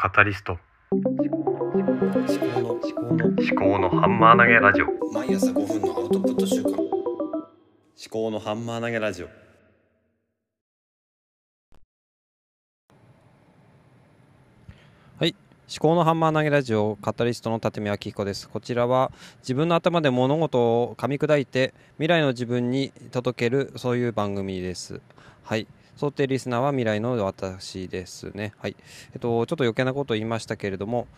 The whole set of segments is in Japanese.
カタリスト。思考の思考の思考のハンマー投げラジオ。毎朝5分のアウトプット週間思考のハンマー投げラジオ。はい。思考のハンマー投げラジオカタリストの立見明彦です。こちらは自分の頭で物事を噛み砕いて未来の自分に届けるそういう番組です。はい想定リスナーは未来の私ですね。はい。えっと、ちょっと余計なことを言いましたけれども、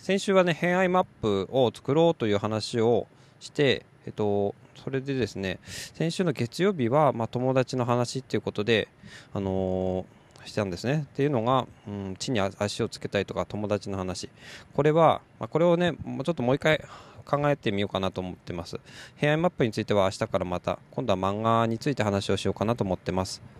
先週はね、偏愛マップを作ろうという話をして、えっと、それでですね、先週の月曜日は、まあ、友達の話っていうことで、あのー、したんですね。っていうのが、うん、地に足をつけたいとか友達の話。これは、まあ、これをね、もうちょっともう一回考えてみようかなと思ってます。偏愛マップについては明日からまた、今度は漫画について話をしようかなと思ってます。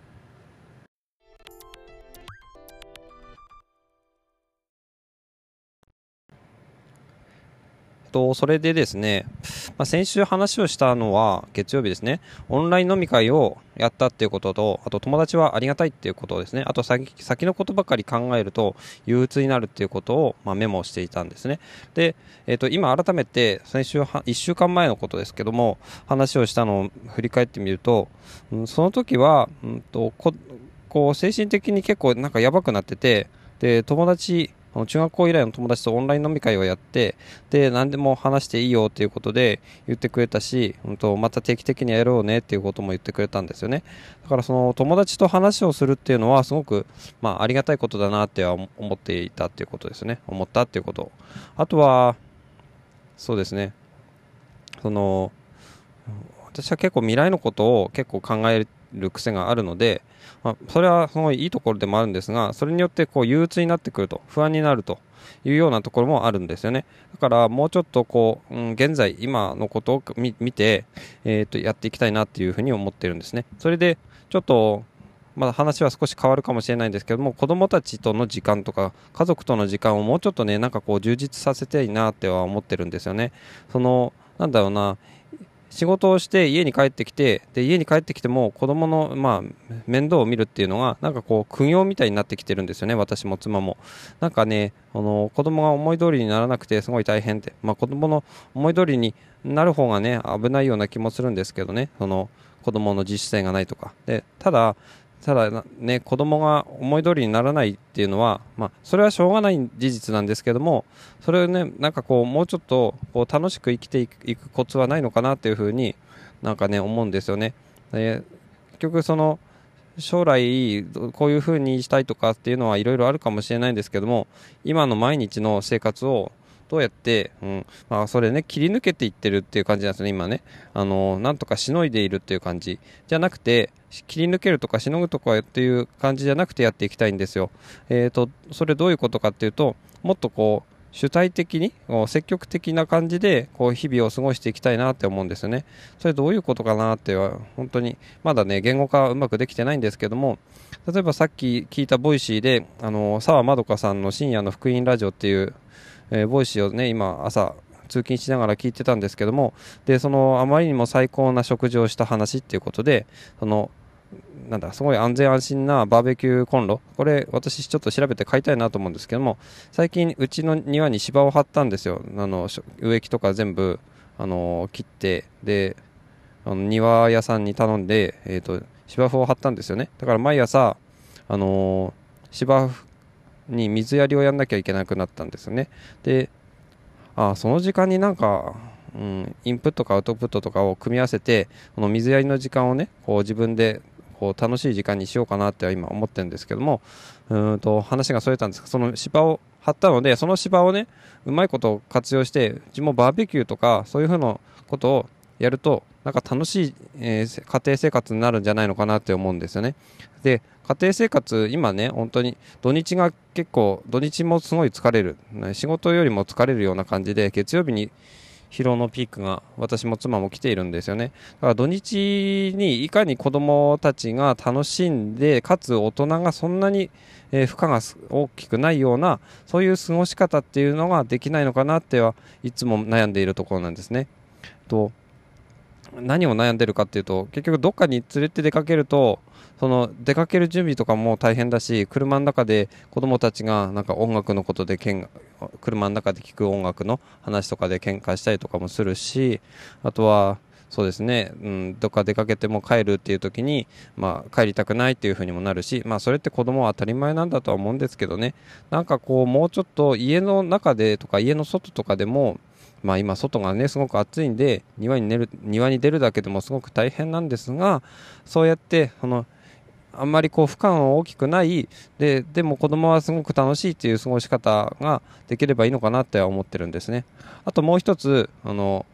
と、それでですね、まあ、先週話をしたのは月曜日ですね、オンライン飲み会をやったっていうことと、あと友達はありがたいっていうことですね、あと先先のことばかり考えると憂鬱になるっていうことを、まあ、メモしていたんですね。で、えっ、ー、と、今改めて先週は1週間前のことですけども、話をしたのを振り返ってみると、うん、その時は、うんとここう精神的に結構なんかやばくなってて、で、友達あの中学校以来の友達とオンライン飲み会をやって、で、何でも話していいよっていうことで言ってくれたし、うんと、また定期的にやろうねっていうことも言ってくれたんですよね。だからその友達と話をするっていうのはすごく、まあ、ありがたいことだなっては思っていたっていうことですね。思ったっていうこと。あとは、そうですね。その、私は結構未来のことを結構考えてる癖があるので、まあ、それはすごいいいところでもあるんですが、それによってこう憂鬱になってくると、不安になるというようなところもあるんですよね。だからもうちょっとこう、うん、現在、今のことを見て、えー、とやっていきたいなっていうふうに思ってるんですね。それで、ちょっと、まだ話は少し変わるかもしれないんですけども、子供たちとの時間とか、家族との時間をもうちょっとね、なんかこう充実させたいなっては思ってるんですよね。その、なんだろうな、仕事をして家に帰ってきてで家に帰ってきても子供のまあ面倒を見るっていうのがなんかこう苦行みたいになってきてるんですよね私も妻も。なんかねあの子供が思い通りにならなくてすごい大変って。まあ子供の思い通りになる方がね危ないような気もするんですけどねその子供の自主性がないとか。でただただね、子供が思い通りにならないっていうのは、まあ、それはしょうがない事実なんですけども、それをね、なんかこう、もうちょっと、こう、楽しく生きていくコツはないのかなっていうふうになんかね、思うんですよね。で結局、その、将来、こういうふうにしたいとかっていうのはいろいろあるかもしれないんですけども、今の毎日の生活をどうやって、うん、まあ、それね、切り抜けていってるっていう感じなんですね、今ね。あの、なんとかしのいでいるっていう感じ。じゃなくて、切り抜けるとかしのぐとかっていう感じじゃなくてやっていきたいんですよ。えっ、ー、と、それどういうことかっていうと、もっとこう、主体的に積極的な感じでこう日々を過ごしていきたいなって思うんですよね。それどういうことかなっては本当にまだね言語化うまくできてないんですけども例えばさっき聞いた Voicy であの澤まどかさんの深夜の福音ラジオっていうえー、 Voicy をね、今、朝、通勤しながら聞いてたんですけども、で、その、あまりにも最高な食事をした話っていうことで、その、なんだ、すごい安全安心なバーベキューコンロ。これ、私ちょっと調べて買いたいなと思うんですけども、最近、うちの庭に芝を張ったんですよ。あの、植木とか全部、あの、切って、で、あの庭屋さんに頼んで、えっ、ー、と、芝生を張ったんですよね。だから毎朝、あの芝に水やりをやんなきゃいけなくなったんですよね。であその時間になんか、うん、インプットかアウトプットとかを組み合わせてこの水やりの時間をねこう自分でこう楽しい時間にしようかなって今思ってるんですけどもうんと話がそれたんですがその芝を張ったのでその芝をねうまいことを活用してうちもバーベキューとかそういうふうなことをやるとなんか楽しい、えー、家庭生活になるんじゃないのかなって思うんですよね。で家庭生活今ね本当に土日が結構土日もすごい疲れる。仕事よりも疲れるような感じで月曜日に疲労のピークが私も妻も来ているんですよね。だから土日にいかに子供たちが楽しんでかつ大人がそんなに、え負荷が大きくないようなそういう過ごし方っていうのができないのかなってはいつも悩んでいるところなんですね。と何を悩んでるかっていうと結局どっかに連れて出かけるとその出かける準備とかも大変だし車の中で子供たちがなんか音楽のことでけん車の中で聴く音楽の話とかで喧嘩したりとかもするしあとはそうですね、うん、どっか出かけても帰るっていう時に、まあ、帰りたくないっていう風にもなるし、まあ、それって子供は当たり前なんだとは思うんですけどね、なんかこう、もうちょっと家の中でとか家の外とかでも、まあ今外がねすごく暑いんで庭に寝る庭に出るだけでもすごく大変なんですがそうやってそのあんまりこう負荷の大きくないででも子供はすごく楽しいっていう過ごし方ができればいいのかなって思ってるんですね。あともう一つあの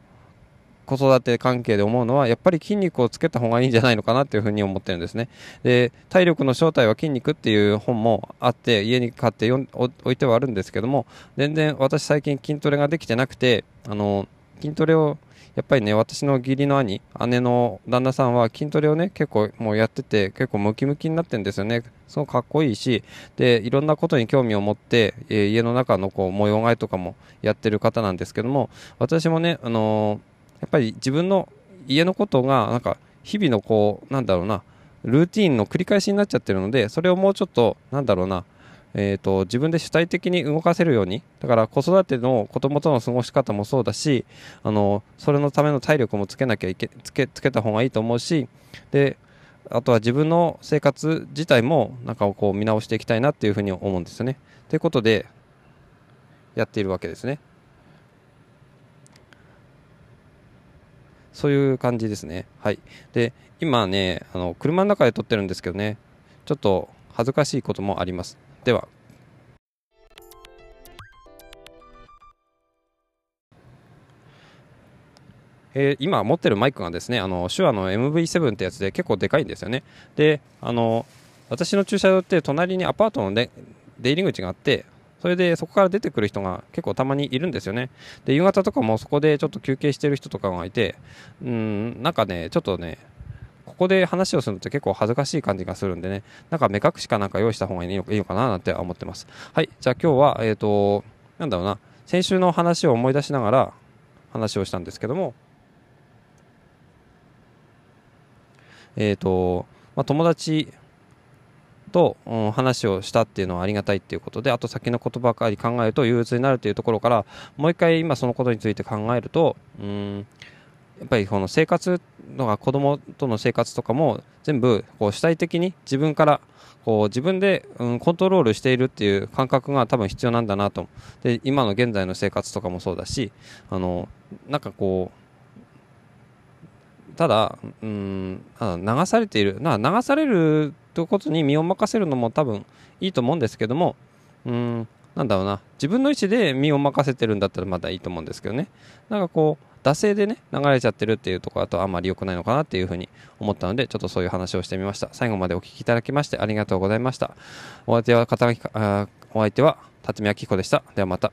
子育て関係で思うのはやっぱり筋肉をつけた方がいいんじゃないのかなっていうふうに思ってるんですね。で体力の正体は筋肉っていう本もあって家に買って置いてはあるんですけども全然私最近筋トレができてなくてあの筋トレをやっぱりね私の義理の兄姉の旦那さんは筋トレをね結構もうやってて結構ムキムキになってるんですよね。すごくかっこいいしでいろんなことに興味を持って、えー、家の中のこう模様替えとかもやってる方なんですけども私もねあのーやっぱり自分の家のことがなんか日々のこうなんだろうなルーティンの繰り返しになっちゃってるのでそれをもうちょっとなんだろうなえーと、自分で主体的に動かせるようにだから子育ての子供との過ごし方もそうだしあのそれのための体力もつけなきゃいけつけつけた方がいいと思うしであとは自分の生活自体もなんかこう見直していきたいなっていうふうに思うんですよね。ということでやっているわけですね。そういう感じですね。はい。で、今ね、あの、車の中で撮ってるんですけどね、ちょっと恥ずかしいこともあります。では。えー、今持ってるマイクがですね、あの、手話の MV7 ってやつで結構でかいんですよね。で、あの、私の駐車場って隣にアパートの出入り口があって、それでそこから出てくる人が結構たまにいるんですよね。で、夕方とかもそこでちょっと休憩してる人とかがいて、うん、なんかね、ちょっとね、ここで話をするのって結構恥ずかしい感じがするんでね、なんか目隠しかなんか用意した方がいいのかななんて思ってます。はい、じゃあ今日は、えっ、ー、と、なんだろうな、先週の話を思い出しながら話をしたんですけども、えっ、ー、と、まあ、友達と、話をしたっていうのはありがたいっていうことであと先のことばかり考えると憂鬱になるというところからもう一回今そのことについて考えるとうんやっぱりこの生活のが子供との生活とかも全部こう主体的に自分からこう自分で、うん、コントロールしているっていう感覚が多分必要なんだなと。で今の現在の生活とかもそうだしあのなんかこうただ、うん、流されているな流されるということに身を任せるのも多分いいと思うんですけどもうんなんだろうな。自分の意思で身を任せてるんだったらまだいいと思うんですけどね。なんかこう惰性でね流れちゃってるっていうところだとあんまり良くないのかなっていうふうに思ったのでちょっとそういう話をしてみました。最後までお聞きいただきましてありがとうございました。お相手は片垣お相手は辰巳明彦でした。ではまた。